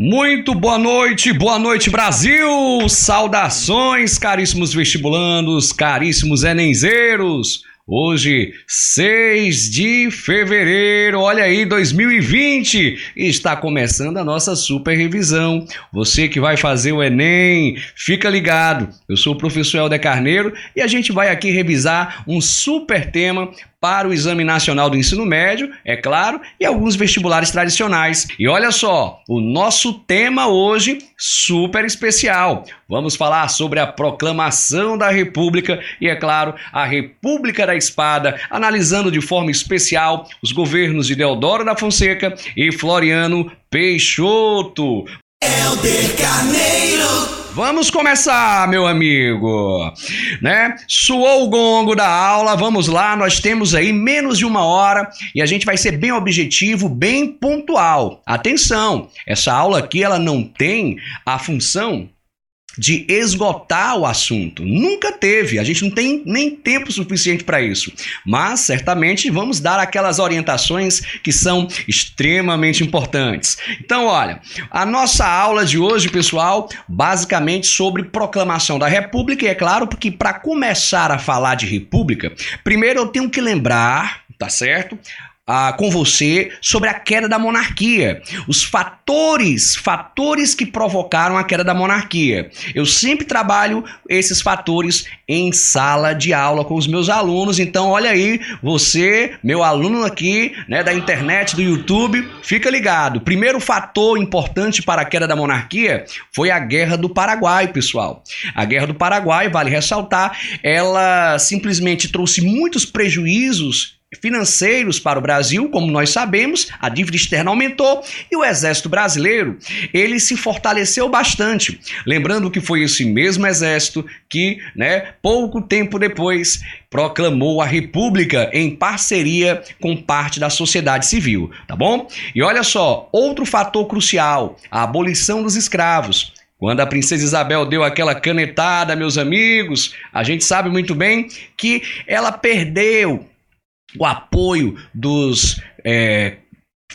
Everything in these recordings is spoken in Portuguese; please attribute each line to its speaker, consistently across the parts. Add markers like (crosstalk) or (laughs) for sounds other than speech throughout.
Speaker 1: Muito boa noite, boa noite Brasil! Saudações, caríssimos vestibulandos, caríssimos enenzeiros! Hoje, 6 de fevereiro, olha aí, 2020, está começando a nossa super revisão. Você que vai fazer o Enem, fica ligado. Eu sou o professor Helder Carneiro e a gente vai aqui revisar um super tema para o Exame Nacional do Ensino Médio, é claro, e alguns vestibulares tradicionais. E olha só, o nosso tema hoje super especial. Vamos falar sobre a proclamação da República e, é claro, a República da Espada, analisando de forma especial os governos de Deodoro da Fonseca e Floriano Peixoto. Helder Carneiro Vamos começar, meu amigo. Né? Suou o gongo da aula, vamos lá. Nós temos aí menos de uma hora e a gente vai ser bem objetivo, bem pontual. Atenção, essa aula aqui ela não tem a função de esgotar o assunto. Nunca teve, a gente não tem nem tempo suficiente para isso. Mas certamente vamos dar aquelas orientações que são extremamente importantes. Então, olha, a nossa aula de hoje, pessoal, basicamente sobre proclamação da República, e é claro, porque para começar a falar de República, primeiro eu tenho que lembrar, tá certo? Ah, com você sobre a queda da monarquia, os fatores, fatores que provocaram a queda da monarquia. Eu sempre trabalho esses fatores em sala de aula com os meus alunos, então olha aí, você, meu aluno aqui, né, da internet, do YouTube, fica ligado. Primeiro fator importante para a queda da monarquia foi a Guerra do Paraguai, pessoal. A Guerra do Paraguai, vale ressaltar, ela simplesmente trouxe muitos prejuízos financeiros para o Brasil, como nós sabemos, a dívida externa aumentou e o exército brasileiro, ele se fortaleceu bastante. Lembrando que foi esse mesmo exército que, né, pouco tempo depois proclamou a república em parceria com parte da sociedade civil, tá bom? E olha só, outro fator crucial, a abolição dos escravos. Quando a princesa Isabel deu aquela canetada, meus amigos, a gente sabe muito bem que ela perdeu o apoio dos é,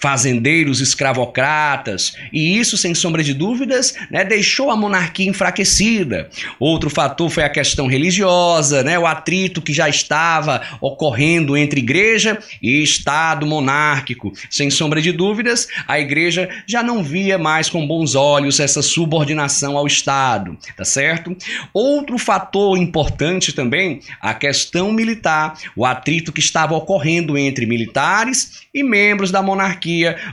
Speaker 1: fazendeiros escravocratas, e isso, sem sombra de dúvidas, né, deixou a monarquia enfraquecida. Outro fator foi a questão religiosa, né, o atrito que já estava ocorrendo entre igreja e Estado monárquico. Sem sombra de dúvidas, a igreja já não via mais com bons olhos essa subordinação ao Estado, tá certo? Outro fator importante também, a questão militar, o atrito que estava ocorrendo entre militares e membros da monarquia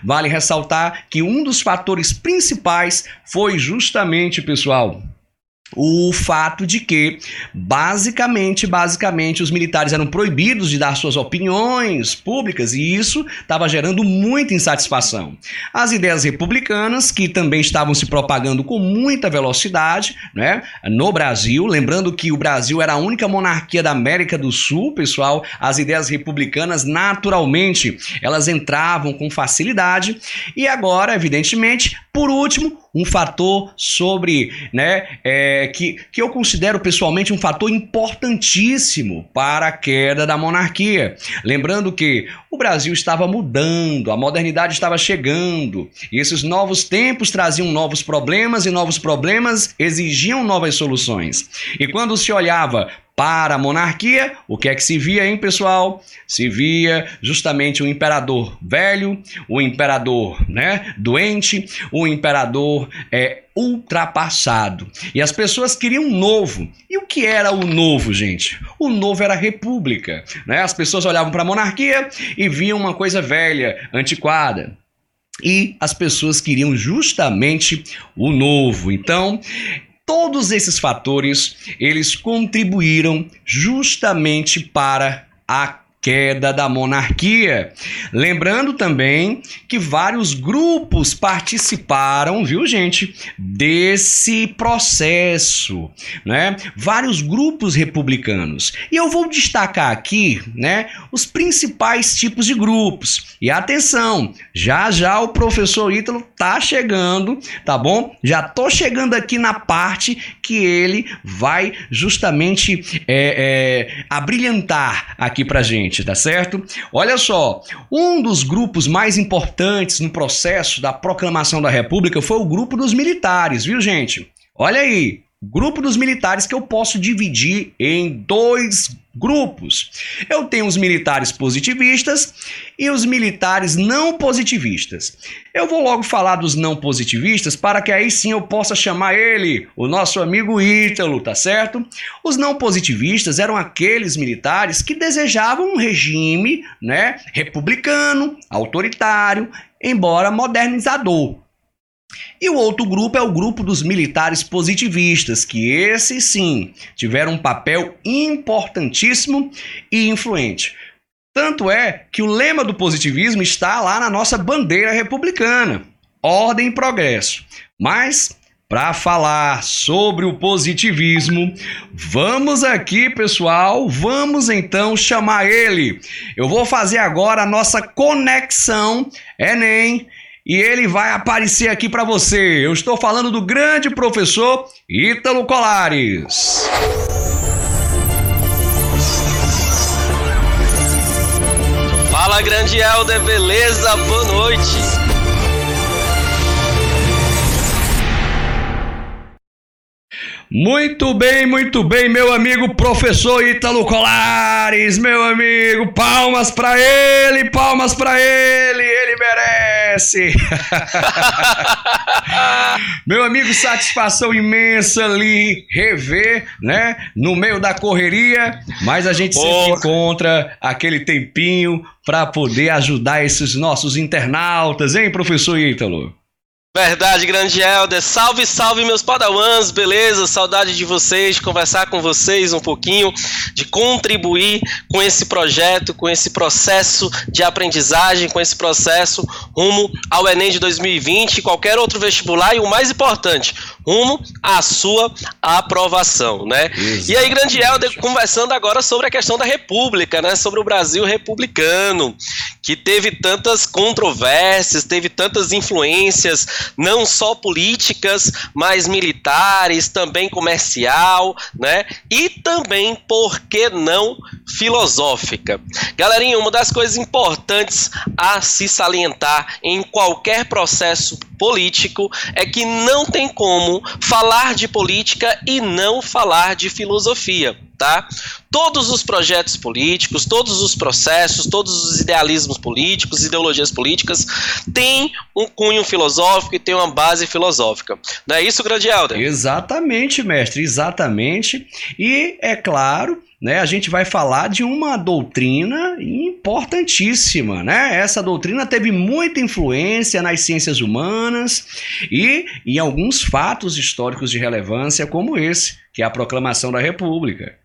Speaker 1: Vale ressaltar que um dos fatores principais foi justamente, pessoal, o fato de que basicamente, basicamente os militares eram proibidos de dar suas opiniões públicas e isso estava gerando muita insatisfação. As ideias republicanas que também estavam se propagando com muita velocidade, né, no Brasil, lembrando que o Brasil era a única monarquia da América do Sul, pessoal, as ideias republicanas naturalmente, elas entravam com facilidade e agora, evidentemente, por último, um fator sobre, né, é, que, que eu considero pessoalmente um fator importantíssimo para a queda da monarquia. Lembrando que o Brasil estava mudando, a modernidade estava chegando, e esses novos tempos traziam novos problemas, e novos problemas exigiam novas soluções. E quando se olhava para a monarquia, o que é que se via, hein, pessoal? Se via justamente o imperador velho, o imperador né, doente, o imperador é, ultrapassado. E as pessoas queriam um novo. E o que era o novo, gente? O novo era a república. Né? As pessoas olhavam para a monarquia e viam uma coisa velha, antiquada. E as pessoas queriam justamente o novo. Então, Todos esses fatores, eles contribuíram justamente para a queda da monarquia. Lembrando também que vários grupos participaram, viu, gente, desse processo, né? Vários grupos republicanos. E eu vou destacar aqui, né, os principais tipos de grupos. E atenção, já já o professor Ítalo tá chegando, tá bom? Já tô chegando aqui na parte que ele vai justamente é, é, abrilhantar aqui pra gente gente, tá certo? Olha só, um dos grupos mais importantes no processo da proclamação da República foi o grupo dos militares, viu, gente? Olha aí, grupo dos militares que eu posso dividir em dois grupos. Eu tenho os militares positivistas e os militares não positivistas. Eu vou logo falar dos não positivistas para que aí sim eu possa chamar ele, o nosso amigo Ítalo, tá certo? Os não positivistas eram aqueles militares que desejavam um regime, né, republicano, autoritário, embora modernizador. E o outro grupo é o grupo dos militares positivistas, que esses sim tiveram um papel importantíssimo e influente. Tanto é que o lema do positivismo está lá na nossa bandeira republicana: ordem e progresso. Mas para falar sobre o positivismo, vamos aqui, pessoal, vamos então chamar ele. Eu vou fazer agora a nossa conexão Enem e ele vai aparecer aqui para você. Eu estou falando do grande professor Ítalo Colares.
Speaker 2: Fala, grande Helder, beleza? Boa noite.
Speaker 1: Muito bem, muito bem, meu amigo professor Ítalo Colares, meu amigo, palmas para ele, palmas para ele, ele merece. (laughs) meu amigo, satisfação imensa ali rever, né, no meio da correria, mas a gente Porra. sempre encontra aquele tempinho para poder ajudar esses nossos internautas, hein, professor Ítalo?
Speaker 2: Verdade, grande Helder. Salve, salve, meus padawans, beleza? Saudade de vocês, de conversar com vocês um pouquinho, de contribuir com esse projeto, com esse processo de aprendizagem, com esse processo rumo ao Enem de 2020 e qualquer outro vestibular e o mais importante, rumo à sua aprovação, né? Exatamente. E aí, grande Helder, conversando agora sobre a questão da República, né? Sobre o Brasil republicano, que teve tantas controvérsias, teve tantas influências não só políticas, mas militares, também comercial, né? E também, por que não, filosófica. Galerinha, uma das coisas importantes a se salientar em qualquer processo político é que não tem como falar de política e não falar de filosofia tá? Todos os projetos políticos, todos os processos, todos os idealismos políticos, ideologias políticas têm um cunho filosófico e têm uma base filosófica. Não é isso, grande Helder?
Speaker 1: Exatamente, mestre, exatamente. E é claro, né, a gente vai falar de uma doutrina importantíssima, né? Essa doutrina teve muita influência nas ciências humanas e em alguns fatos históricos de relevância como esse, que é a proclamação da República.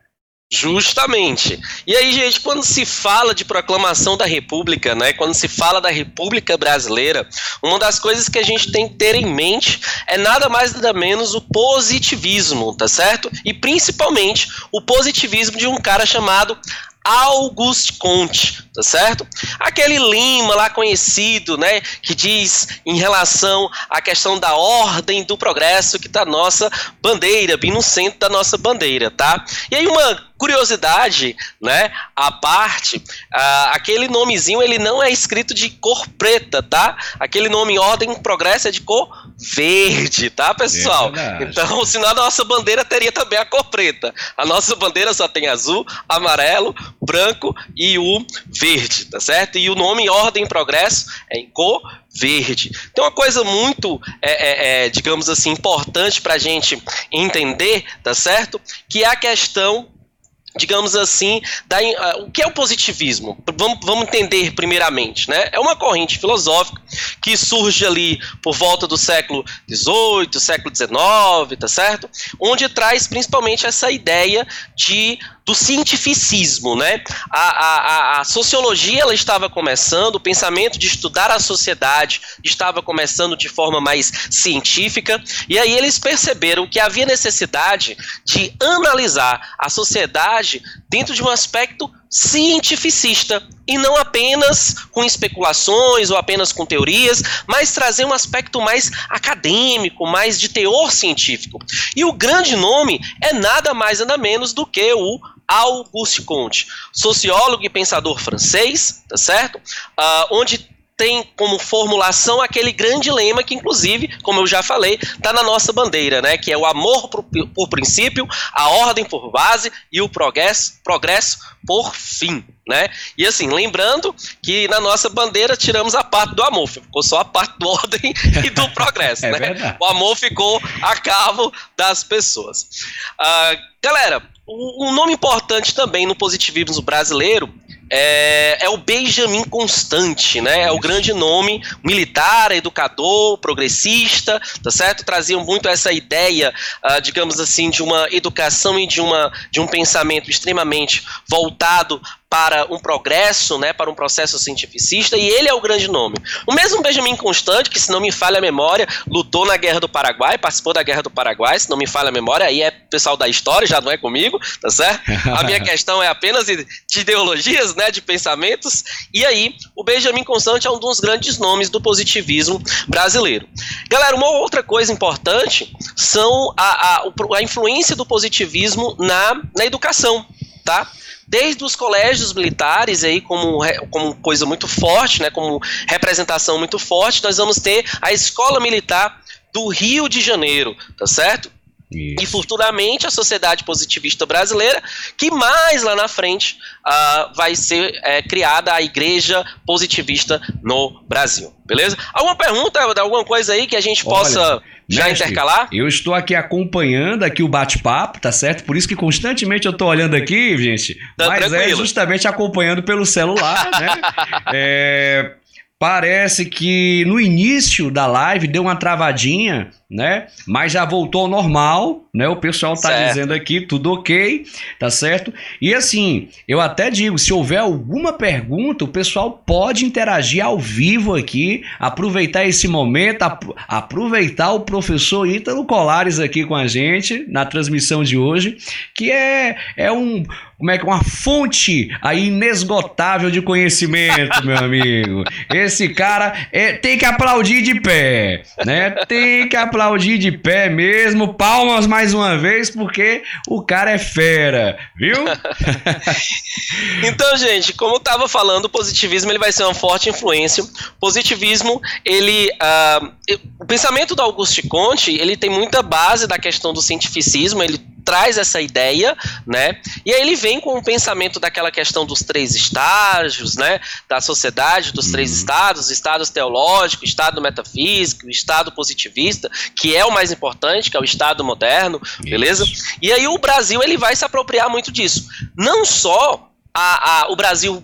Speaker 2: Justamente. E aí, gente, quando se fala de proclamação da República, né, quando se fala da República Brasileira, uma das coisas que a gente tem que ter em mente é nada mais nada menos o positivismo, tá certo? E principalmente o positivismo de um cara chamado Auguste Comte, tá certo? Aquele Lima lá conhecido, né, que diz em relação à questão da ordem do progresso que tá nossa bandeira, bem no centro da nossa bandeira, tá? E aí uma curiosidade, né, a parte, uh, aquele nomezinho ele não é escrito de cor preta, tá? Aquele nome ordem progresso é de cor verde, tá, pessoal? É então, (laughs) senão a nossa bandeira teria também a cor preta. A nossa bandeira só tem azul, amarelo, branco e o verde, tá certo? E o nome ordem progresso é em cor verde. Tem uma coisa muito, é, é, é, digamos assim, importante para a gente entender, tá certo? Que é a questão digamos assim, da, uh, o que é o positivismo? Vamos, vamos entender primeiramente, né? É uma corrente filosófica que surge ali por volta do século XVIII, século XIX, tá certo? Onde traz principalmente essa ideia de do cientificismo, né? A, a, a, sociologia ela estava começando, o pensamento de estudar a sociedade estava começando de forma mais científica, e aí eles perceberam que havia necessidade de analisar a sociedade dentro de um aspecto cientificista e não apenas com especulações ou apenas com teorias, mas trazer um aspecto mais acadêmico, mais de teor científico. E o grande nome é nada mais nada menos do que o Auguste Comte, sociólogo e pensador francês, tá certo? Uh, onde tem como formulação aquele grande lema que, inclusive, como eu já falei, está na nossa bandeira, né? Que é o amor por, por, princípio, a ordem por base e o progresso, progresso por fim, né? E assim, lembrando que na nossa bandeira tiramos a parte do amor, ficou só a parte do ordem (laughs) e do progresso, é né? Verdade. O amor ficou a cabo das pessoas. Uh, galera, um nome importante também no positivismo brasileiro é, é, o Benjamin Constante, né? É o grande nome militar, educador, progressista, tá certo? Traziam muito essa ideia, uh, digamos assim, de uma educação e de, uma, de um pensamento extremamente voltado para um progresso, né, para um processo cientificista, e ele é o grande nome. O mesmo Benjamin Constant, que se não me falha a memória, lutou na Guerra do Paraguai, participou da Guerra do Paraguai, se não me falha a memória, aí é pessoal da história, já não é comigo, tá certo? A minha (laughs) questão é apenas de, de ideologias, né, de pensamentos, e aí o Benjamin Constant é um dos grandes nomes do positivismo brasileiro. Galera, uma outra coisa importante são a, a, a influência do positivismo na, na educação, tá? Desde os colégios militares aí como, como coisa muito forte, né, como representação muito forte, nós vamos ter a escola militar do Rio de Janeiro, tá certo? Isso. E futuramente a sociedade positivista brasileira, que mais lá na frente uh, vai ser é, criada a igreja positivista no Brasil. Beleza? Alguma pergunta, alguma coisa aí que a gente Olha, possa já mestre, intercalar?
Speaker 1: Eu estou aqui acompanhando aqui o bate-papo, tá certo? Por isso que constantemente eu estou olhando aqui, gente. Tá mas é tranquilo. é justamente acompanhando pelo celular, né? (laughs) é, Parece que no início da live deu uma travadinha, né? Mas já voltou ao normal, né? O pessoal tá certo. dizendo aqui tudo ok, tá certo? E assim, eu até digo, se houver alguma pergunta, o pessoal pode interagir ao vivo aqui, aproveitar esse momento, ap aproveitar o professor Ítalo Colares aqui com a gente na transmissão de hoje, que é, é um como é que uma fonte aí inesgotável de conhecimento, meu amigo. Esse cara é, tem que aplaudir de pé, né? Tem que aplaudir de pé mesmo. Palmas mais uma vez, porque o cara é fera, viu? (laughs)
Speaker 2: então, gente, como eu tava falando, o positivismo ele vai ser uma forte influência. Positivismo, ele, uh, o pensamento do Auguste Comte, ele tem muita base da questão do cientificismo. Ele traz essa ideia, né? E aí ele vem com o pensamento daquela questão dos três estágios, né? Da sociedade, dos uhum. três estados, estados teológico, estado metafísico, estado positivista, que é o mais importante, que é o estado moderno, Isso. beleza? E aí o Brasil ele vai se apropriar muito disso. Não só a, a, o Brasil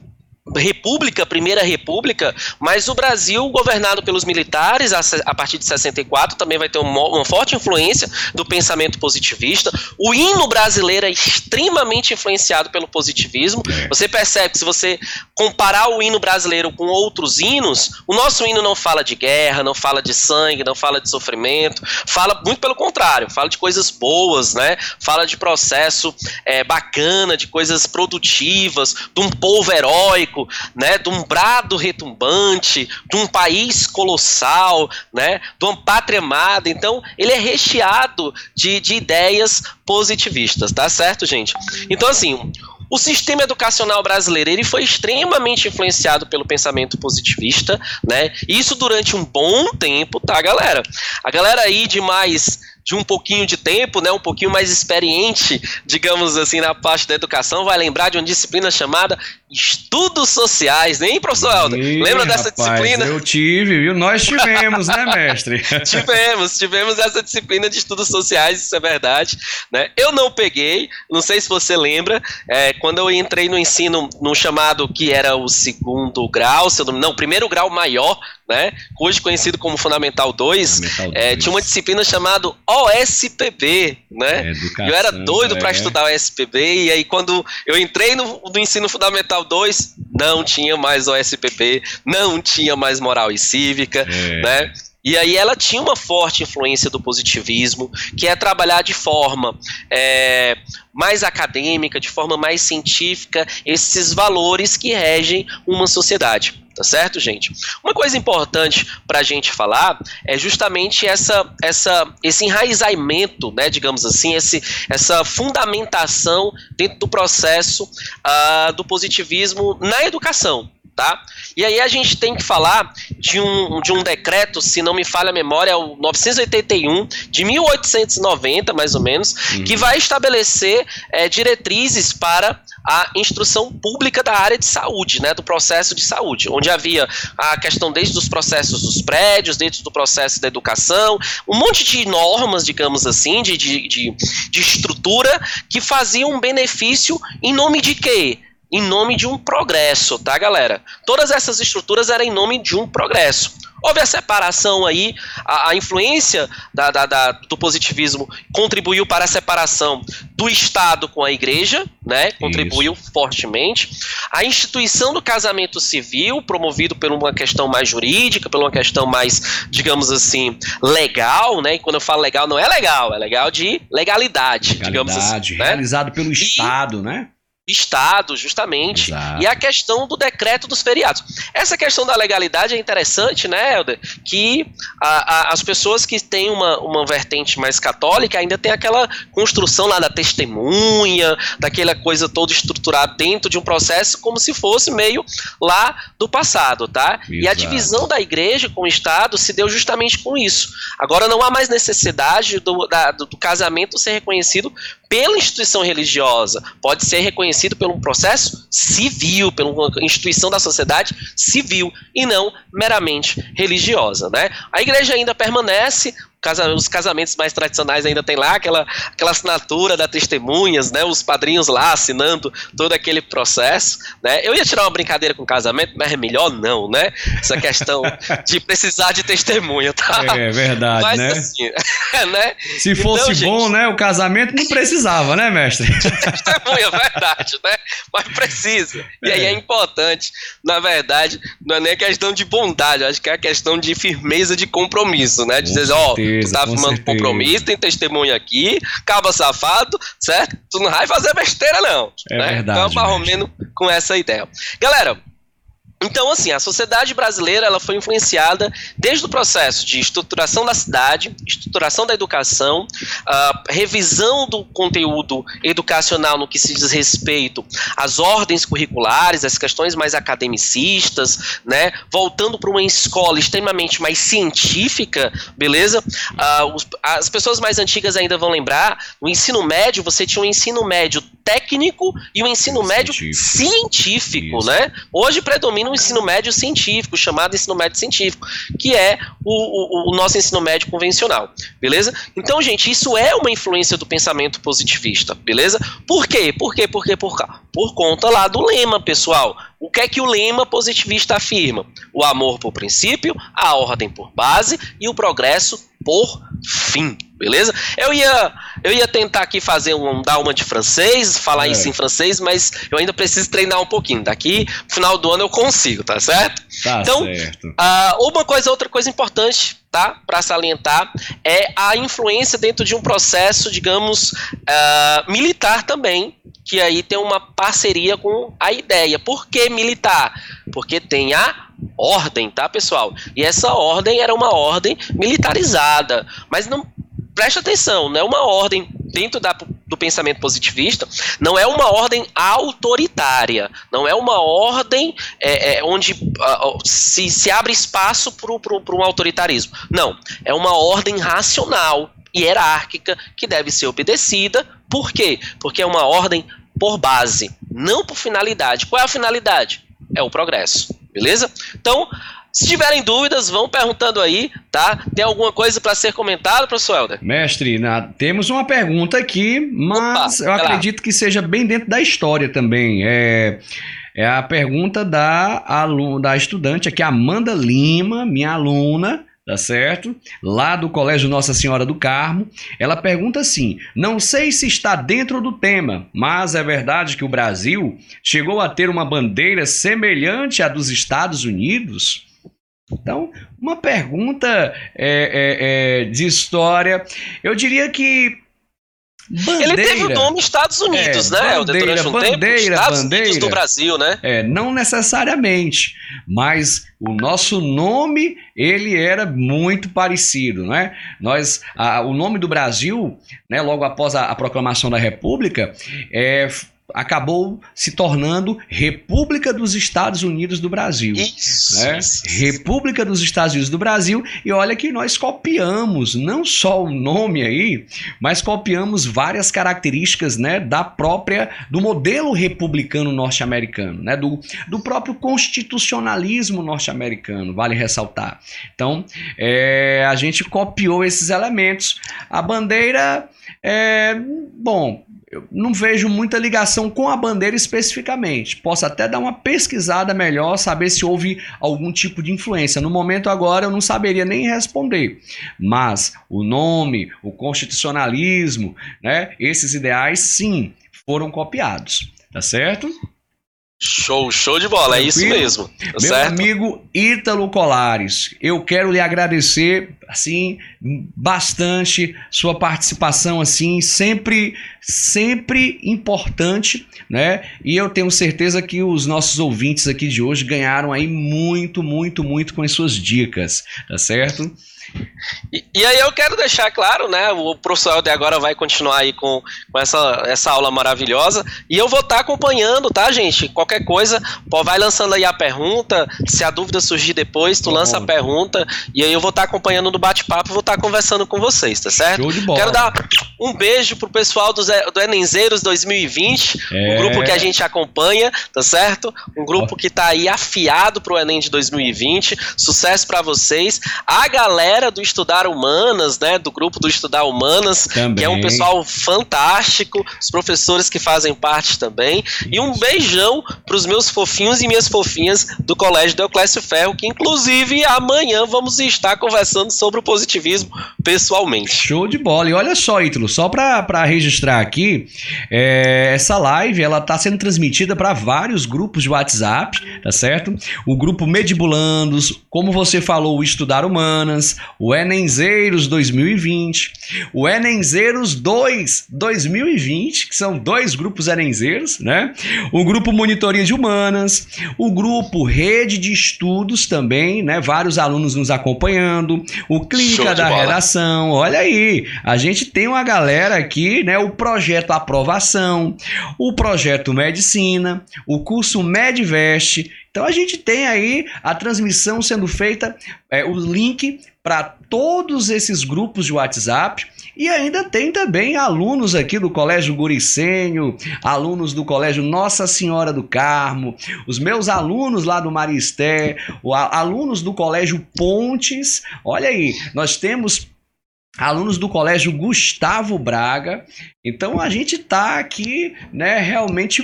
Speaker 2: república, primeira república, mas o Brasil, governado pelos militares a, a partir de 64, também vai ter uma, uma, forte influência do pensamento positivista. O hino brasileiro é extremamente influenciado pelo positivismo. É. Você percebe que se você comparar o hino brasileiro com outros hinos, o nosso hino não fala de guerra, não fala de sangue, não fala de sofrimento, fala muito pelo contrário, fala de coisas boas, né? Fala de processo é, bacana, de coisas produtivas, de um povo heróico né, de um brado retumbante, de um país colossal, né, de uma pátria amada. Então, ele é recheado de, de ideias positivistas, tá certo, gente? Então, assim, o sistema educacional brasileiro ele foi extremamente influenciado pelo pensamento positivista, né? Isso durante um bom tempo, tá, galera? A galera aí de mais de um pouquinho de tempo, né, um pouquinho mais experiente, digamos assim, na parte da educação, vai lembrar de uma disciplina chamada Estudos Sociais, nem professor Helder? Lembra dessa rapaz, disciplina?
Speaker 1: Eu tive, viu? Nós tivemos, né, mestre? (laughs)
Speaker 2: tivemos, tivemos essa disciplina de Estudos Sociais, isso é verdade. Né? Eu não peguei, não sei se você lembra, é, quando eu entrei no ensino, no chamado que era o segundo grau, se eu não, não, primeiro grau maior, né? Hoje conhecido como Fundamental 2, Fundamental 2. É, tinha uma disciplina chamada OSPB, né? Educação, eu era doido para é. estudar OSPB e aí quando eu entrei no, no ensino fundamental 2, não tinha mais OSPB, não tinha mais moral e cívica, é. né? E aí ela tinha uma forte influência do positivismo, que é trabalhar de forma é, mais acadêmica, de forma mais científica, esses valores que regem uma sociedade. Tá certo, gente? Uma coisa importante para a gente falar é justamente essa, essa, esse enraizamento, né, digamos assim, esse, essa fundamentação dentro do processo uh, do positivismo na educação. Tá? E aí a gente tem que falar de um, de um decreto, se não me falha a memória, é o 981 de 1890, mais ou menos, uhum. que vai estabelecer é, diretrizes para a instrução pública da área de saúde, né, do processo de saúde, onde havia a questão desde os processos dos prédios, dentro do processo da educação, um monte de normas, digamos assim, de, de, de, de estrutura que faziam um benefício em nome de quê? Em nome de um progresso, tá, galera? Todas essas estruturas eram em nome de um progresso. Houve a separação aí, a, a influência da, da, da, do positivismo contribuiu para a separação do Estado com a Igreja, né? Contribuiu Isso. fortemente. A instituição do casamento civil, promovido por uma questão mais jurídica, por uma questão mais, digamos assim, legal, né? E quando eu falo legal, não é legal, é legal de legalidade, legalidade digamos assim.
Speaker 1: Né? Realizado pelo Estado,
Speaker 2: e,
Speaker 1: né?
Speaker 2: Estado, justamente, Exato. e a questão do decreto dos feriados. Essa questão da legalidade é interessante, né, Helder? Que a, a, as pessoas que têm uma, uma vertente mais católica ainda tem aquela construção lá da testemunha, daquela coisa toda estruturada dentro de um processo, como se fosse meio lá do passado, tá? Exato. E a divisão da igreja com o Estado se deu justamente com isso. Agora não há mais necessidade do, da, do, do casamento ser reconhecido pela instituição religiosa, pode ser reconhecido por um processo civil, uma instituição da sociedade civil e não meramente religiosa, né? A igreja ainda permanece os casamentos mais tradicionais ainda tem lá aquela, aquela assinatura da testemunhas, né? Os padrinhos lá assinando todo aquele processo, né? Eu ia tirar uma brincadeira com casamento, mas é melhor não, né? Essa questão (laughs) de precisar de testemunha, tá?
Speaker 1: É, é verdade, mas, né? Assim, (laughs) né? Se então, fosse gente, bom, né? O casamento não precisava, né, mestre? (laughs)
Speaker 2: testemunha, verdade, né? Mas precisa. E é. aí é importante, na verdade, não é nem questão de bondade, acho que é a questão de firmeza de compromisso, né? De dizer, ó, oh, tu tá firmando compromisso, tem testemunha aqui, caba safado, certo? Tu não vai fazer besteira, não.
Speaker 1: É né? verdade.
Speaker 2: Então, mais ou menos com essa ideia. Galera, então, assim, a sociedade brasileira ela foi influenciada desde o processo de estruturação da cidade, estruturação da educação, revisão do conteúdo educacional no que se diz respeito às ordens curriculares, às questões mais academicistas, né, voltando para uma escola extremamente mais científica, beleza? Os, as pessoas mais antigas ainda vão lembrar, no ensino médio você tinha um ensino médio técnico e um ensino médio científico, científico né? Hoje predomina o ensino médio científico, chamado ensino médio científico, que é o, o, o, nosso ensino médio convencional, beleza? Então, gente, isso é uma influência do pensamento positivista, beleza? Por quê? Por quê? Por quê? Por quê? Por conta lá do lema, pessoal. O que é que o lema positivista afirma? O amor por princípio, a ordem por base e o progresso por fim, beleza? Eu ia, eu ia tentar aqui fazer um dar uma de francês, falar é. isso em francês, mas eu ainda preciso treinar um pouquinho. Daqui final do ano eu consigo, tá certo?
Speaker 1: Tá
Speaker 2: então,
Speaker 1: certo.
Speaker 2: Uh, uma coisa, outra coisa importante, tá? Para salientar é a influência dentro de um processo, digamos, uh, militar também, que aí tem uma parceria com a ideia. Por que militar? Porque tem a ordem, tá, pessoal? E essa ordem era uma ordem militarizada, mas não preste atenção, não é uma ordem dentro da, do pensamento positivista, não é uma ordem autoritária, não é uma ordem é, é, onde uh, se, se abre espaço para um autoritarismo. Não, é uma ordem racional, hierárquica, que deve ser obedecida. Por quê? Porque é uma ordem por base, não por finalidade. Qual é a finalidade? É o progresso. Beleza? Então, se tiverem dúvidas, vão perguntando aí, tá? Tem alguma coisa para ser comentada, professor Helder?
Speaker 1: Mestre, na, temos uma pergunta aqui, mas Opa, eu acredito lá. que seja bem dentro da história também. É, é a pergunta da, aluna, da estudante aqui, Amanda Lima, minha aluna tá certo? Lá do Colégio Nossa Senhora do Carmo. Ela pergunta assim: Não sei se está dentro do tema, mas é verdade que o Brasil chegou a ter uma bandeira semelhante à dos Estados Unidos? Então, uma pergunta é, é, é, de história. Eu diria que
Speaker 2: Bandeira. Ele teve o nome Estados Unidos, é, né?
Speaker 1: Bandeira, Durante um bandeira, tempo,
Speaker 2: Estados
Speaker 1: bandeira.
Speaker 2: Unidos do Brasil, né?
Speaker 1: É, não necessariamente, mas o nosso nome ele era muito parecido, né? Nós, a, o nome do Brasil, né? Logo após a, a proclamação da República, é, acabou se tornando República dos Estados Unidos do Brasil.
Speaker 2: Isso,
Speaker 1: né?
Speaker 2: isso.
Speaker 1: República dos Estados Unidos do Brasil. E olha que nós copiamos não só o nome aí, mas copiamos várias características né, da própria, do modelo republicano norte-americano, né, do, do próprio constitucionalismo norte-americano, vale ressaltar. Então, é, a gente copiou esses elementos. A bandeira, é, bom, eu não vejo muita ligação com a bandeira especificamente. Posso até dar uma pesquisada melhor, saber se houve algum tipo de influência. No momento agora eu não saberia nem responder. Mas o nome, o constitucionalismo, né, esses ideais sim foram copiados. Tá certo?
Speaker 2: Show, show de bola, Tranquilo? é isso mesmo. Tá
Speaker 1: Meu certo? amigo Ítalo Colares, eu quero lhe agradecer assim bastante sua participação assim, sempre sempre importante, né? E eu tenho certeza que os nossos ouvintes aqui de hoje ganharam aí muito, muito, muito com as suas dicas, tá certo?
Speaker 2: E, e, aí eu quero deixar claro, né? O professor de agora vai continuar aí com, com essa, essa aula maravilhosa. E eu vou estar tá acompanhando, tá, gente? Qualquer coisa, pô, vai lançando aí a pergunta. Se a dúvida surgir depois, tu lança a pergunta. E aí eu vou estar tá acompanhando no bate-papo e vou estar tá conversando com vocês, tá certo?
Speaker 1: Show de bola.
Speaker 2: Quero dar um beijo pro pessoal do, do Enenzeiros 2020, é. um grupo que a gente acompanha, tá certo? Um grupo que tá aí afiado pro Enem de 2020. Sucesso para vocês. A galera galera do Estudar Humanas, né? Do grupo do Estudar Humanas, também. que é um pessoal fantástico, os professores que fazem parte também. E um beijão para os meus fofinhos e minhas fofinhas do Colégio Deoclésio Ferro, que inclusive amanhã vamos estar conversando sobre o positivismo pessoalmente.
Speaker 1: Show de bola. E olha só, Ítalo, só para registrar aqui, é, essa live ela está sendo transmitida para vários grupos de WhatsApp, tá certo? O grupo Medibulandos, como você falou, o Estudar Humanas, o Enenzeiros 2020, o Enenzeiros 2 2020, que são dois grupos Enenzeiros, né? O grupo Monitoria de Humanas, o grupo Rede de Estudos também, né? Vários alunos nos acompanhando, o Clínica da bola. Redação, olha aí, a gente tem uma galera aqui, né? O projeto Aprovação, o projeto Medicina, o curso Medvest, então a gente tem aí a transmissão sendo feita, é, o link para todos esses grupos de WhatsApp. E ainda tem também alunos aqui do Colégio Guricênio, alunos do Colégio Nossa Senhora do Carmo, os meus alunos lá do Maristé, alunos do Colégio Pontes. Olha aí, nós temos alunos do Colégio Gustavo Braga. Então a gente está aqui, né, realmente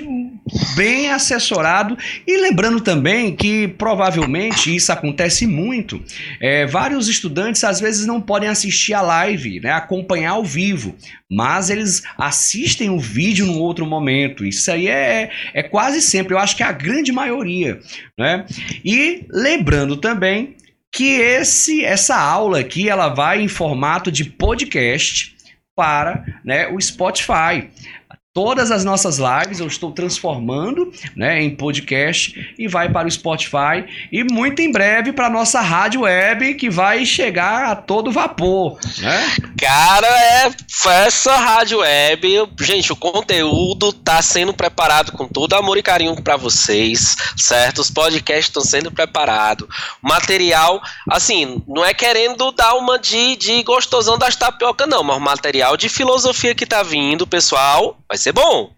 Speaker 1: bem assessorado e lembrando também que provavelmente isso acontece muito. É, vários estudantes às vezes não podem assistir a live, né, acompanhar ao vivo, mas eles assistem o vídeo num outro momento. Isso aí é, é quase sempre, eu acho que é a grande maioria, né? E lembrando também que esse essa aula aqui ela vai em formato de podcast para né, o Spotify. Todas as nossas lives eu estou transformando né, em podcast e vai para o Spotify e muito em breve para nossa rádio web que vai chegar a todo vapor. Né?
Speaker 2: Cara, é essa rádio web, gente, o conteúdo está sendo preparado com todo amor e carinho para vocês, certo? Os podcasts estão sendo preparados. Material, assim, não é querendo dar uma de, de gostosão das tapioca, não, mas o material de filosofia que está vindo, pessoal, vai ser ser bom.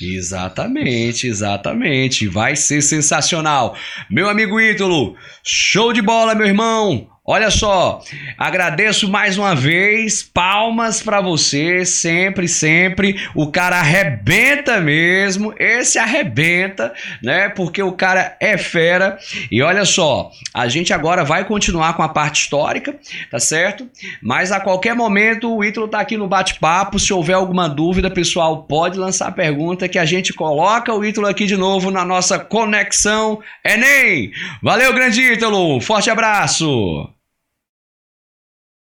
Speaker 1: Exatamente, exatamente. Vai ser sensacional. Meu amigo Ítalo, show de bola, meu irmão. Olha só, agradeço mais uma vez, palmas para você, sempre, sempre. O cara arrebenta mesmo, esse arrebenta, né? Porque o cara é fera. E olha só, a gente agora vai continuar com a parte histórica, tá certo? Mas a qualquer momento o Ítalo tá aqui no bate-papo. Se houver alguma dúvida, pessoal, pode lançar a pergunta que a gente coloca o Ítalo aqui de novo na nossa conexão Enem. Valeu, grande Ítalo, forte abraço.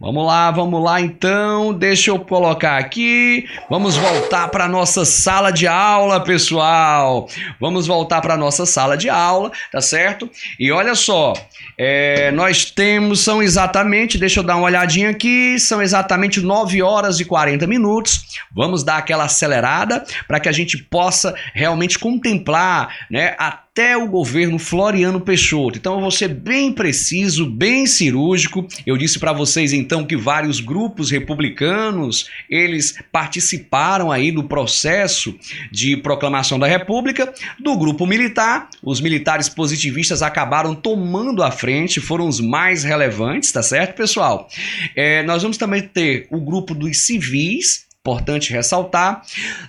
Speaker 1: Vamos lá, vamos lá então. Deixa eu colocar aqui. Vamos voltar para nossa sala de aula, pessoal. Vamos voltar para nossa sala de aula, tá certo? E olha só, é, nós temos, são exatamente, deixa eu dar uma olhadinha aqui, são exatamente 9 horas e 40 minutos. Vamos dar aquela acelerada para que a gente possa realmente contemplar, né, até o governo Floriano Peixoto. Então eu vou ser bem preciso, bem cirúrgico. Eu disse para vocês então que vários grupos republicanos, eles participaram aí do processo de proclamação da República. Do grupo militar, os militares positivistas acabaram tomando a frente, foram os mais relevantes, tá certo, pessoal? É, nós vamos também ter o grupo dos civis, Importante ressaltar.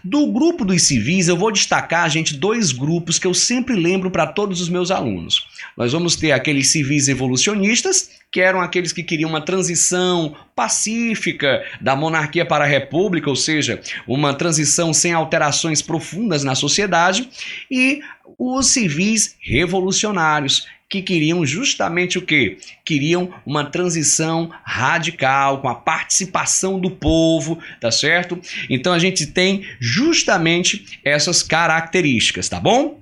Speaker 1: Do grupo dos civis, eu vou destacar, gente, dois grupos que eu sempre lembro para todos os meus alunos. Nós vamos ter aqueles civis evolucionistas, que eram aqueles que queriam uma transição pacífica da monarquia para a república, ou seja, uma transição sem alterações profundas na sociedade, e os civis revolucionários, que queriam justamente o quê? Queriam uma transição radical com a participação do povo, tá certo? Então a gente tem justamente essas características, tá bom?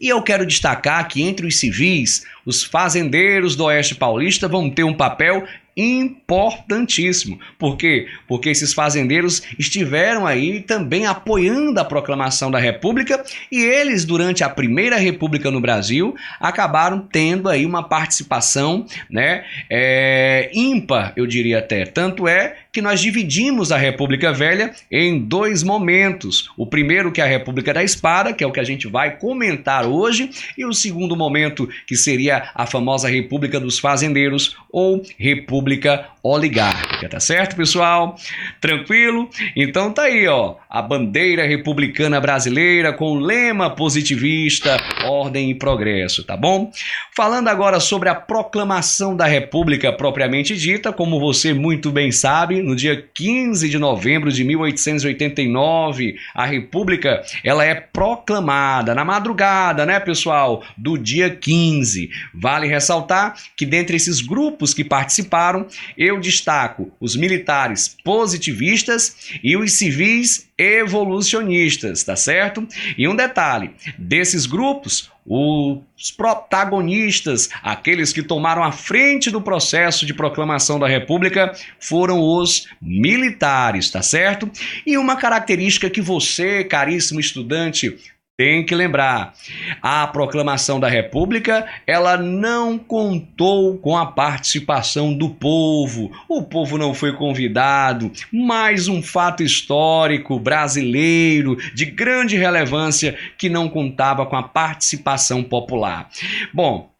Speaker 1: E eu quero destacar que entre os civis, os fazendeiros do Oeste Paulista vão ter um papel importantíssimo. Por quê? Porque esses fazendeiros estiveram aí também apoiando a proclamação da República e eles, durante a Primeira República no Brasil, acabaram tendo aí uma participação né, é, ímpar, eu diria até. Tanto é que nós dividimos a República Velha em dois momentos. O primeiro, que é a República da Espada, que é o que a gente vai comentar hoje, e o segundo momento, que seria a famosa República dos Fazendeiros ou República Oligárquica, tá certo, pessoal? Tranquilo? Então tá aí, ó, a bandeira republicana brasileira com lema positivista, ordem e progresso, tá bom? Falando agora sobre a proclamação da República propriamente dita, como você muito bem sabe, no dia 15 de novembro de 1889, a República ela é proclamada na madrugada, né, pessoal, do dia 15. Vale ressaltar que dentre esses grupos que participaram, eu destaco os militares positivistas e os civis evolucionistas, tá certo? E um detalhe, desses grupos, os protagonistas, aqueles que tomaram a frente do processo de proclamação da República, foram os militares, tá certo? E uma característica que você, caríssimo estudante, tem que lembrar, a proclamação da República, ela não contou com a participação do povo. O povo não foi convidado. Mais um fato histórico brasileiro de grande relevância que não contava com a participação popular. Bom,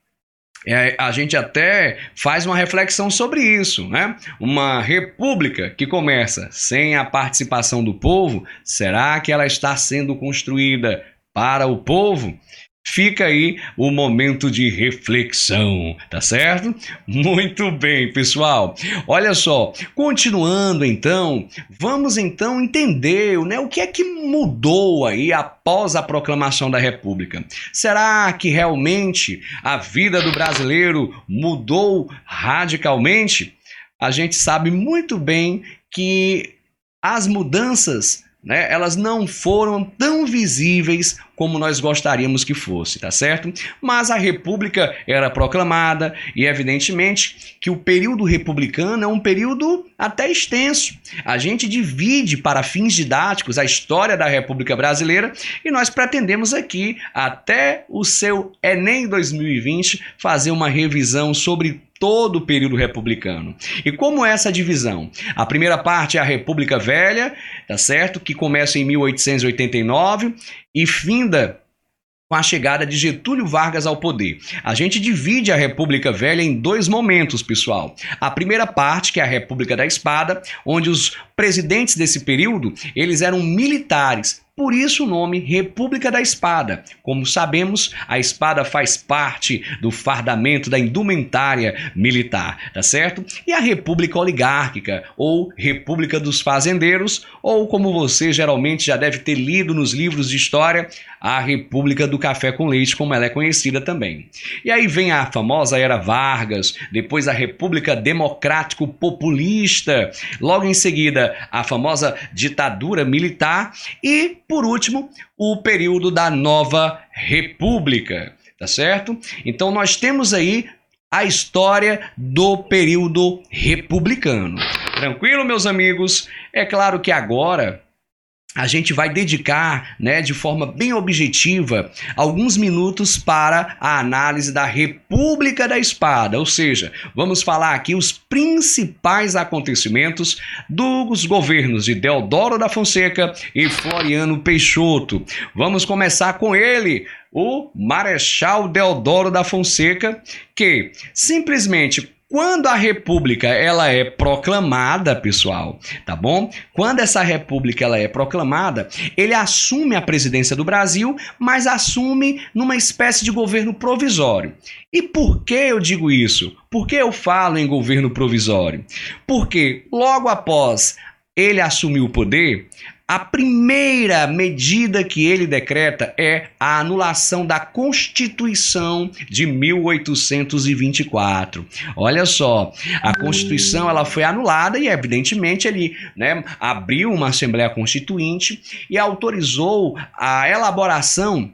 Speaker 1: é, a gente até faz uma reflexão sobre isso, né? Uma república que começa sem a participação do povo, será que ela está sendo construída para o povo, fica aí o momento de reflexão, tá certo? Muito bem, pessoal. Olha só, continuando então, vamos então entender né, o que é que mudou aí após a proclamação da República. Será que realmente a vida do brasileiro mudou radicalmente? A gente sabe muito bem que as mudanças né, elas não foram tão visíveis como nós gostaríamos que fosse, tá certo? Mas a República era proclamada e evidentemente que o período republicano é um período até extenso. A gente divide para fins didáticos a história da República Brasileira e nós pretendemos aqui até o seu ENEM 2020 fazer uma revisão sobre todo o período republicano. E como é essa divisão? A primeira parte é a República Velha, tá certo? Que começa em 1889 e finda com a chegada de Getúlio Vargas ao poder. A gente divide a República Velha em dois momentos, pessoal. A primeira parte, que é a República da Espada, onde os presidentes desse período, eles eram militares Por isso o nome República da Espada. Como sabemos, a espada faz parte do fardamento da indumentária militar, tá certo? E a República Oligárquica, ou República dos Fazendeiros, ou como você geralmente já deve ter lido nos livros de história, a República do Café com Leite, como ela é conhecida também. E aí vem a famosa Era Vargas, depois a República Democrático Populista, logo em seguida a famosa ditadura militar e por último, o período da Nova República, tá certo? Então nós temos aí a história do período republicano. Tranquilo, meus amigos? É claro que agora a gente vai dedicar, né, de forma bem objetiva, alguns minutos para a análise da República da Espada, ou seja, vamos falar aqui os principais acontecimentos dos governos de Deodoro da Fonseca e Floriano Peixoto. Vamos começar com ele, o Marechal Deodoro da Fonseca, que simplesmente quando a república ela é proclamada, pessoal, tá bom? Quando essa república ela é proclamada, ele assume a presidência do Brasil, mas assume numa espécie de governo provisório. E por que eu digo isso? Por que eu falo em governo provisório? Porque logo após ele assumir o poder, a primeira medida que ele decreta é a anulação da Constituição de 1824. Olha só, a Constituição ela foi anulada e evidentemente ele né, abriu uma Assembleia Constituinte e autorizou a elaboração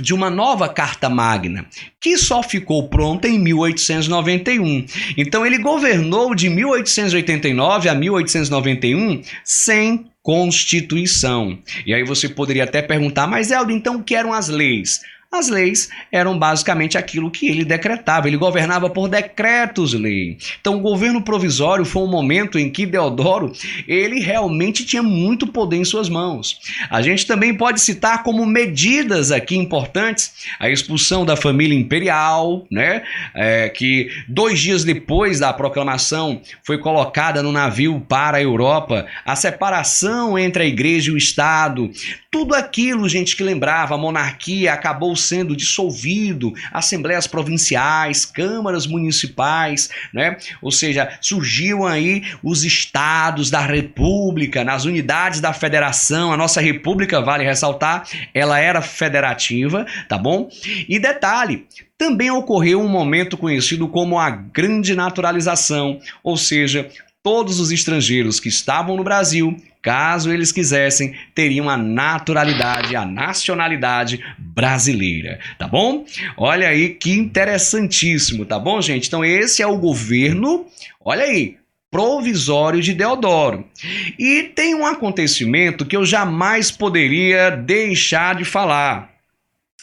Speaker 1: de uma nova Carta Magna, que só ficou pronta em 1891. Então ele governou de 1889 a 1891 sem Constituição. E aí você poderia até perguntar, mas Eldo, então o que eram as leis? As leis eram basicamente aquilo que ele decretava, ele governava por decretos-lei. Então, o governo provisório foi um momento em que Deodoro, ele realmente tinha muito poder em suas mãos. A gente também pode citar como medidas aqui importantes a expulsão da família imperial, né? É, que dois dias depois da proclamação foi colocada no navio para a Europa, a separação entre a igreja e o Estado, tudo aquilo, gente, que lembrava, a monarquia acabou sendo dissolvido, assembleias provinciais, câmaras municipais, né? Ou seja, surgiam aí os estados da república, nas unidades da federação, a nossa república, vale ressaltar, ela era federativa, tá bom? E detalhe, também ocorreu um momento conhecido como a grande naturalização, ou seja, todos os estrangeiros que estavam no Brasil caso eles quisessem, teriam a naturalidade, a nacionalidade brasileira, tá bom? Olha aí que interessantíssimo, tá bom, gente? Então esse é o governo, olha aí, provisório de Deodoro. E tem um acontecimento que eu jamais poderia deixar de falar.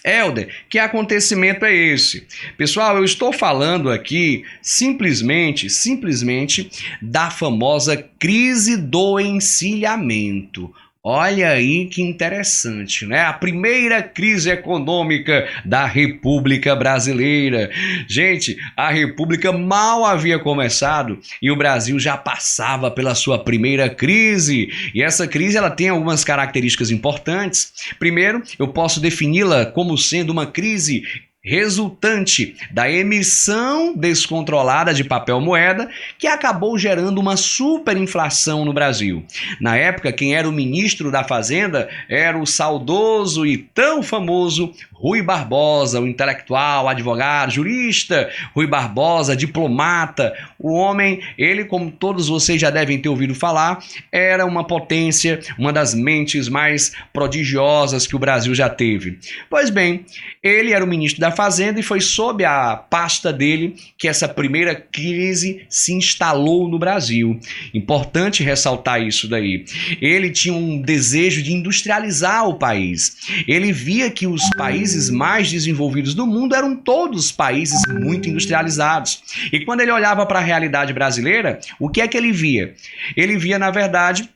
Speaker 1: Helder, que acontecimento é esse? Pessoal, eu estou falando aqui simplesmente, simplesmente da famosa crise do encilhamento. Olha aí que interessante, né? A primeira crise econômica da República Brasileira. Gente, a República mal havia começado e o Brasil já passava pela sua primeira crise. E essa crise ela tem algumas características importantes. Primeiro, eu posso defini-la como sendo uma crise resultante da emissão descontrolada de papel moeda que acabou gerando uma superinflação no Brasil. Na época, quem era o ministro da Fazenda era o saudoso e tão famoso Rui Barbosa, o intelectual, advogado, jurista, Rui Barbosa, diplomata. O homem, ele, como todos vocês já devem ter ouvido falar, era uma potência, uma das mentes mais prodigiosas que o Brasil já teve. Pois bem, ele era o ministro da Fazenda e foi sob a pasta dele que essa primeira crise se instalou no Brasil. Importante ressaltar isso daí. Ele tinha um desejo de industrializar o país. Ele via que os países mais desenvolvidos do mundo eram todos países muito industrializados. E quando ele olhava para a realidade brasileira, o que é que ele via? Ele via, na verdade,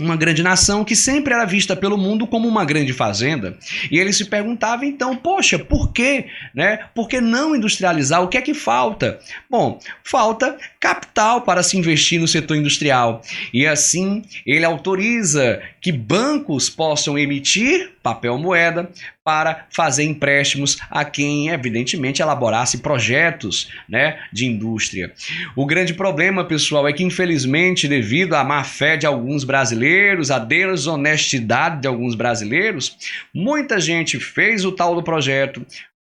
Speaker 1: uma grande nação que sempre era vista pelo mundo como uma grande fazenda. E ele se perguntava então, poxa, por quê? Né? Por que não industrializar? O que é que falta? Bom, falta capital para se investir no setor industrial. E assim, ele autoriza que bancos possam emitir papel moeda para fazer empréstimos a quem, evidentemente, elaborasse projetos né, de indústria. O grande problema, pessoal, é que, infelizmente, devido à má fé de alguns brasileiros, à desonestidade de alguns brasileiros, muita gente fez o tal do projeto,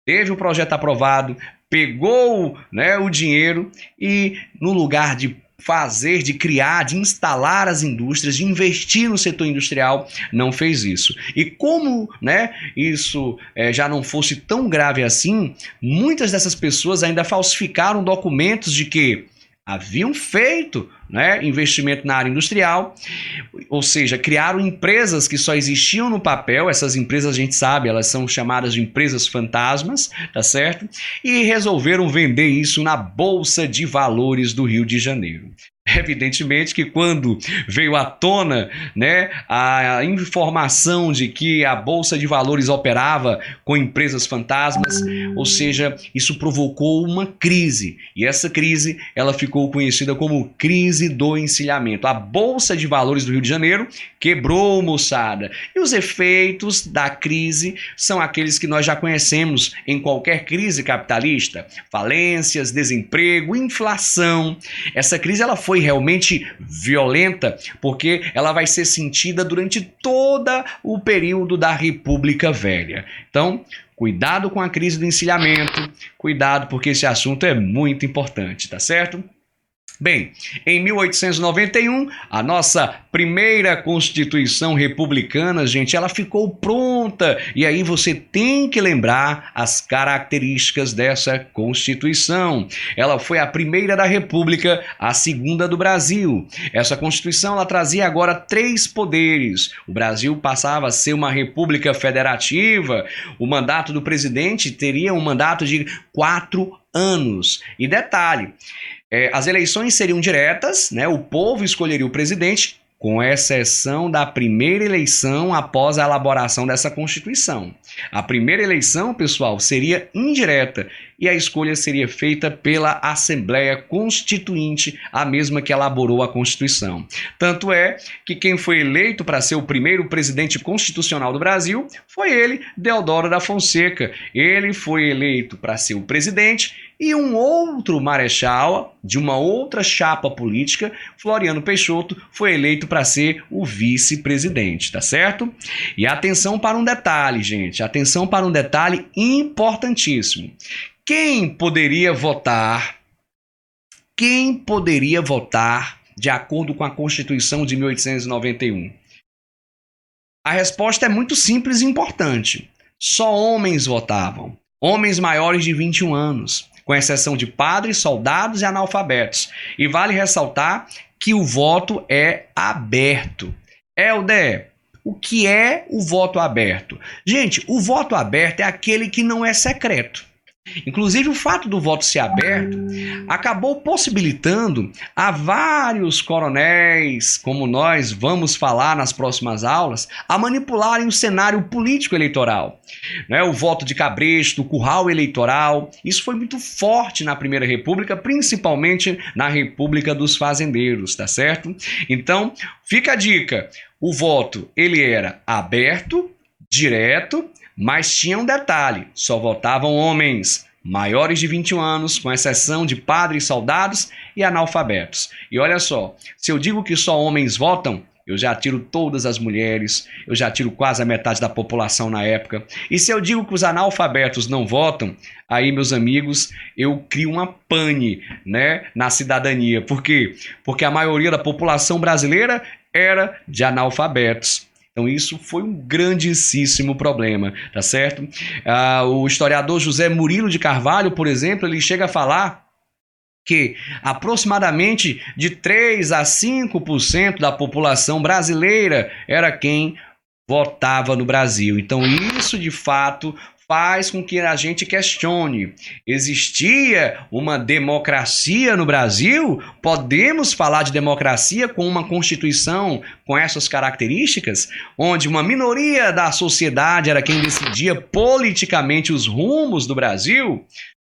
Speaker 1: teve o projeto aprovado, pegou né, o dinheiro e, no lugar de fazer, de criar, de instalar as indústrias, de investir no setor industrial, não fez isso. E como né, isso é, já não fosse tão grave assim, muitas dessas pessoas ainda falsificaram documentos de que haviam feito né, investimento na área industrial, ou seja, criaram empresas que só existiam no papel, essas empresas a gente sabe, elas são chamadas de empresas fantasmas, tá certo? E resolveram vender isso na Bolsa de Valores do Rio de Janeiro. Evidentemente que quando veio à tona né, a informação de que a Bolsa de Valores operava com empresas fantasmas, ou seja, isso provocou uma crise. E essa crise ela ficou conhecida como crise do encilhamento. A Bolsa de Valores do Rio de Janeiro quebrou, moçada. E os efeitos da crise são aqueles que nós já conhecemos em qualquer crise capitalista: falências, desemprego, inflação. Essa crise ela foi realmente violenta, porque ela vai ser sentida durante todo o período da República Velha. Então, cuidado com a crise do encilhamento, cuidado porque esse assunto é muito importante, tá certo? Bem, em 1891, a nossa primeira Constituição republicana, gente, ela ficou pronta. E aí você tem que lembrar as características dessa Constituição. Ela foi a primeira da República, a segunda do Brasil. Essa Constituição ela trazia agora três poderes. O Brasil passava a ser uma república federativa. O mandato do presidente teria um mandato de quatro anos. E detalhe, é, as eleições seriam diretas, né? O povo escolheria o presidente, com exceção da primeira eleição após a elaboração dessa Constituição. A primeira eleição, pessoal, seria indireta e a escolha seria feita pela Assembleia Constituinte, a mesma que elaborou a Constituição. Tanto é que quem foi eleito para ser o primeiro presidente constitucional do Brasil foi ele, Deodoro da Fonseca. Ele foi eleito para ser o presidente e um outro marechal de uma outra chapa política, Floriano Peixoto, foi eleito para ser o vice-presidente, tá certo? E atenção para um detalhe, gente, atenção para um detalhe importantíssimo. Quem poderia votar? Quem poderia votar de acordo com a Constituição de 1891? A resposta é muito simples e importante. Só homens votavam. Homens maiores de 21 anos, com exceção de padres, soldados e analfabetos. E vale ressaltar que o voto é aberto. Helder, o que é o voto aberto? Gente, o voto aberto é aquele que não é secreto. Inclusive, o fato do voto ser aberto acabou possibilitando a vários coronéis, como nós vamos falar nas próximas aulas, a manipularem o cenário político eleitoral. Né? O voto de cabresto, o curral eleitoral, isso foi muito forte na Primeira República, principalmente na República dos Fazendeiros, tá certo? Então, fica a dica: o voto ele era aberto, direto mas tinha um detalhe: só votavam homens maiores de 21 anos, com exceção de padres, soldados e analfabetos. E olha só, se eu digo que só homens votam, eu já tiro todas as mulheres, eu já tiro quase a metade da população na época. E se eu digo que os analfabetos não votam, aí, meus amigos, eu crio uma pane né, na cidadania. Por quê? Porque a maioria da população brasileira era de analfabetos. Então, isso foi um grandíssimo problema, tá certo? Ah, o historiador José Murilo de Carvalho, por exemplo, ele chega a falar que aproximadamente de 3 a 5% da população brasileira era quem votava no Brasil. Então, isso de fato faz com que a gente questione: existia uma democracia no Brasil? Podemos falar de democracia com uma constituição com essas características, onde uma minoria da sociedade era quem decidia politicamente os rumos do Brasil?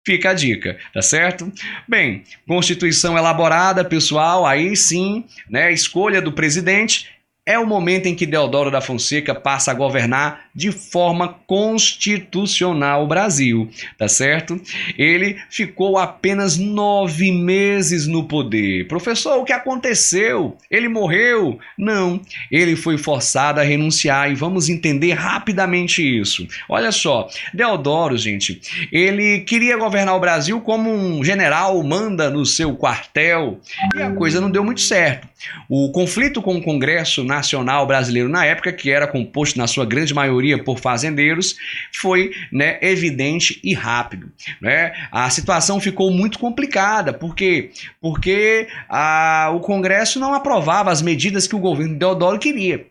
Speaker 1: Fica a dica, tá certo? Bem, Constituição elaborada, pessoal, aí sim, né? Escolha do presidente é o momento em que Deodoro da Fonseca passa a governar de forma constitucional o Brasil, tá certo? Ele ficou apenas nove meses no poder. Professor, o que aconteceu? Ele morreu? Não, ele foi forçado a renunciar e vamos entender rapidamente isso. Olha só, Deodoro, gente, ele queria governar o Brasil como um general manda no seu quartel e a coisa não deu muito certo. O conflito com o Congresso Nacional Brasileiro na época, que era composto na sua grande maioria por fazendeiros, foi né, evidente e rápido. Né? A situação ficou muito complicada, por quê? Porque a, o Congresso não aprovava as medidas que o governo Deodoro queria.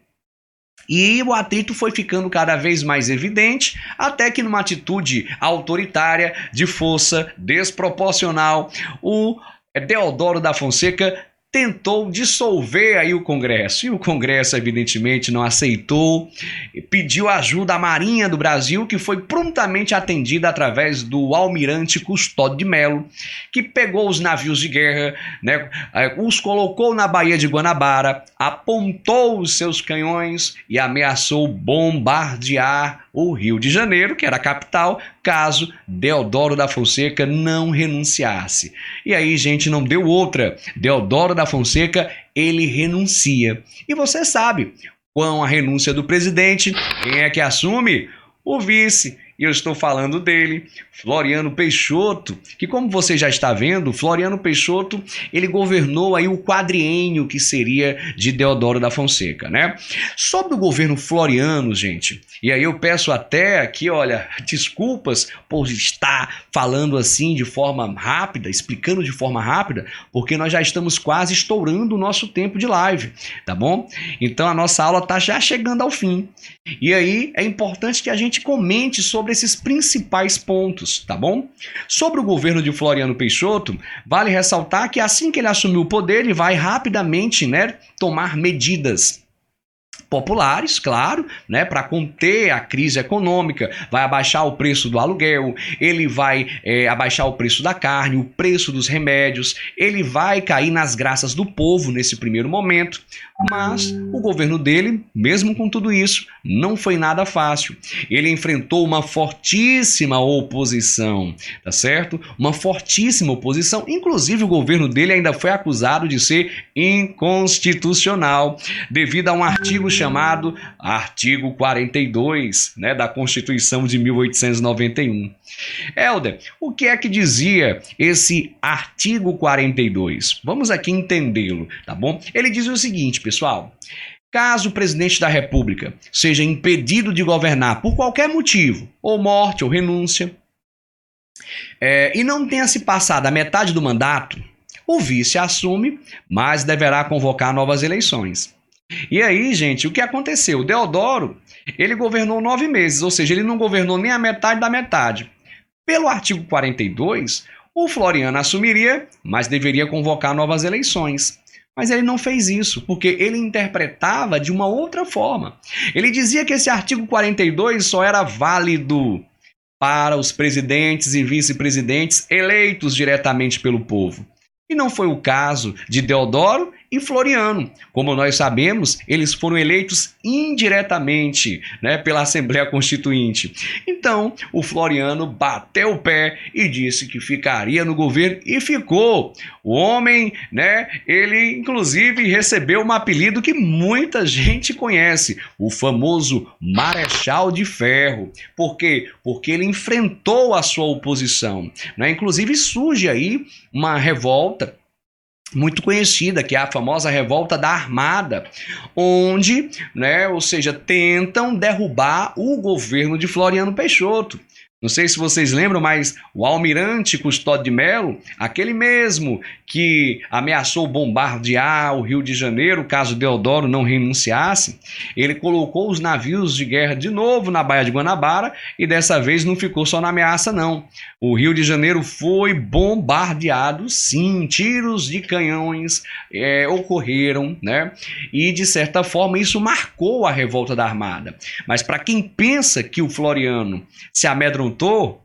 Speaker 1: E o atrito foi ficando cada vez mais evidente, até que, numa atitude autoritária, de força desproporcional, o Deodoro da Fonseca tentou dissolver aí o Congresso. E o Congresso, evidentemente, não aceitou, pediu ajuda à Marinha do Brasil, que foi prontamente atendida através do almirante Custódio de Melo, que pegou os navios de guerra, né, eh, os colocou na Baía de Guanabara, apontou os seus canhões e ameaçou bombardear o Rio de Janeiro, que era a capital, caso Deodoro da Fonseca não renunciasse. E aí, gente, não deu outra. Deodoro da Fonseca, ele renuncia. E você sabe, com a renúncia do presidente, quem é que assume? O vice. E eu estou falando dele, Floriano Peixoto, que como você já está vendo, Floriano Peixoto, ele governou aí o quadriênio que seria de Deodoro da Fonseca, né? Sobre o governo Floriano, gente, e aí eu peço até aqui, olha, desculpas por estar falando assim de forma rápida, explicando de forma rápida, porque nós já estamos quase estourando o nosso tempo de live, tá bom? Então a nossa aula está já chegando ao fim. E aí é importante que a gente comente sobre esses principais pontos, tá bom? Sobre o governo de Floriano Peixoto, vale ressaltar que assim que ele assumiu o poder, ele vai rapidamente, né, tomar medidas populares, claro, né, para conter a crise econômica, vai abaixar o preço do aluguel, ele vai é, abaixar o preço da carne, o preço dos remédios, ele vai cair nas graças do povo nesse primeiro momento, mas o governo dele, mesmo com tudo isso, não foi nada fácil. Ele enfrentou uma fortíssima oposição, tá certo? Uma fortíssima oposição. Inclusive, o governo dele ainda foi acusado de ser inconstitucional, devido a um artigo chamado Artigo 42, né, da Constituição de 1891. Helder, o que é que dizia esse artigo 42? Vamos aqui entendê-lo, tá bom? Ele diz o seguinte, pessoal: Caso o presidente da República seja impedido de governar por qualquer motivo, ou morte ou renúncia, é, e não tenha se passado a metade do mandato, o vice assume, mas deverá convocar novas eleições. E aí, gente, o que aconteceu? Deodoro, ele governou nove meses, ou seja, ele não governou nem a metade da metade. Pelo artigo 42, o Floriano assumiria, mas deveria convocar novas eleições. Mas ele não fez isso, porque ele interpretava de uma outra forma. Ele dizia que esse artigo 42 só era válido para os presidentes e vice-presidentes eleitos diretamente pelo povo. E não foi o caso de Deodoro e Floriano. Como nós sabemos, eles foram eleitos indiretamente né, pela Assembleia Constituinte. Então, o Floriano bateu o pé e disse que ficaria no governo e ficou. O homem, né, ele inclusive recebeu um apelido que muita gente conhece, o famoso Marechal de Ferro. Por quê? Porque ele enfrentou a sua oposição. Né? Inclusive surge aí uma revolta muito conhecida, que é a famosa revolta da Armada, onde, né, ou seja, tentam derrubar o governo de Floriano Peixoto. Não sei se vocês lembram, mas o almirante Custódio de Melo, aquele mesmo que ameaçou bombardear o Rio de Janeiro caso Deodoro não renunciasse, ele colocou os navios de guerra de novo na Baía de Guanabara e dessa vez não ficou só na ameaça, não. O Rio de Janeiro foi bombardeado, sim, tiros de canhões é, ocorreram, né? E de certa forma isso marcou a revolta da Armada. Mas para quem pensa que o Floriano se amedrontou,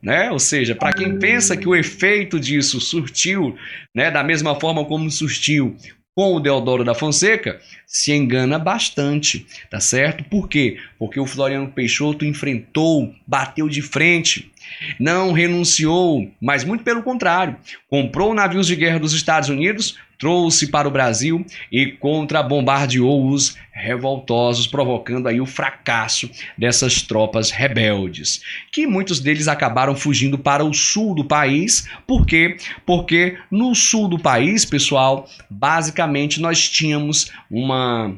Speaker 1: né? Ou seja, para quem pensa que o efeito disso surtiu, né, da mesma forma como surtiu com o Deodoro da Fonseca, se engana bastante, tá certo? Por quê? Porque o Floriano Peixoto enfrentou, bateu de frente, não renunciou, mas muito pelo contrário, comprou navios de guerra dos Estados Unidos, trouxe para o Brasil e contra-bombardeou os revoltosos, provocando aí o fracasso dessas tropas rebeldes, que muitos deles acabaram fugindo para o sul do país. Por quê? Porque no sul do país, pessoal, basicamente nós tínhamos uma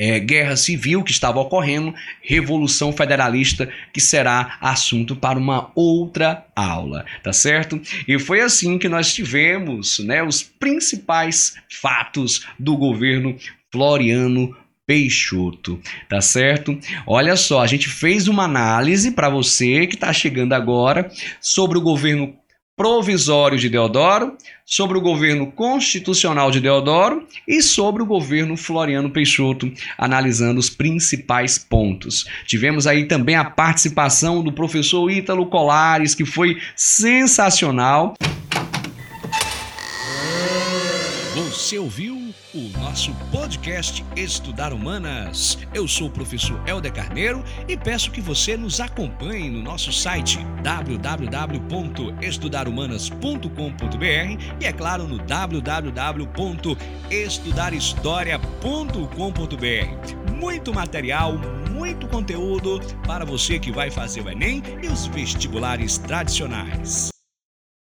Speaker 1: é, guerra civil que estava ocorrendo, revolução federalista, que será assunto para uma outra aula, tá certo? E foi assim que nós tivemos né, os principais fatos do governo Floriano Peixoto, tá certo? Olha só, a gente fez uma análise para você que está chegando agora sobre o governo provisório de Deodoro, sobre o governo constitucional de Deodoro e sobre o governo Floriano Peixoto, analisando os principais pontos. Tivemos aí também a participação do professor Ítalo Colares, que foi sensacional.
Speaker 3: Você ouviu o nosso podcast Estudar Humanas. Eu sou o professor Helder Carneiro e peço que você nos acompanhe no nosso site www.estudarhumanas.com.br e, é claro, no www.estudarhistoria.com.br. Muito material, muito conteúdo para você que vai fazer o Enem e os vestibulares tradicionais.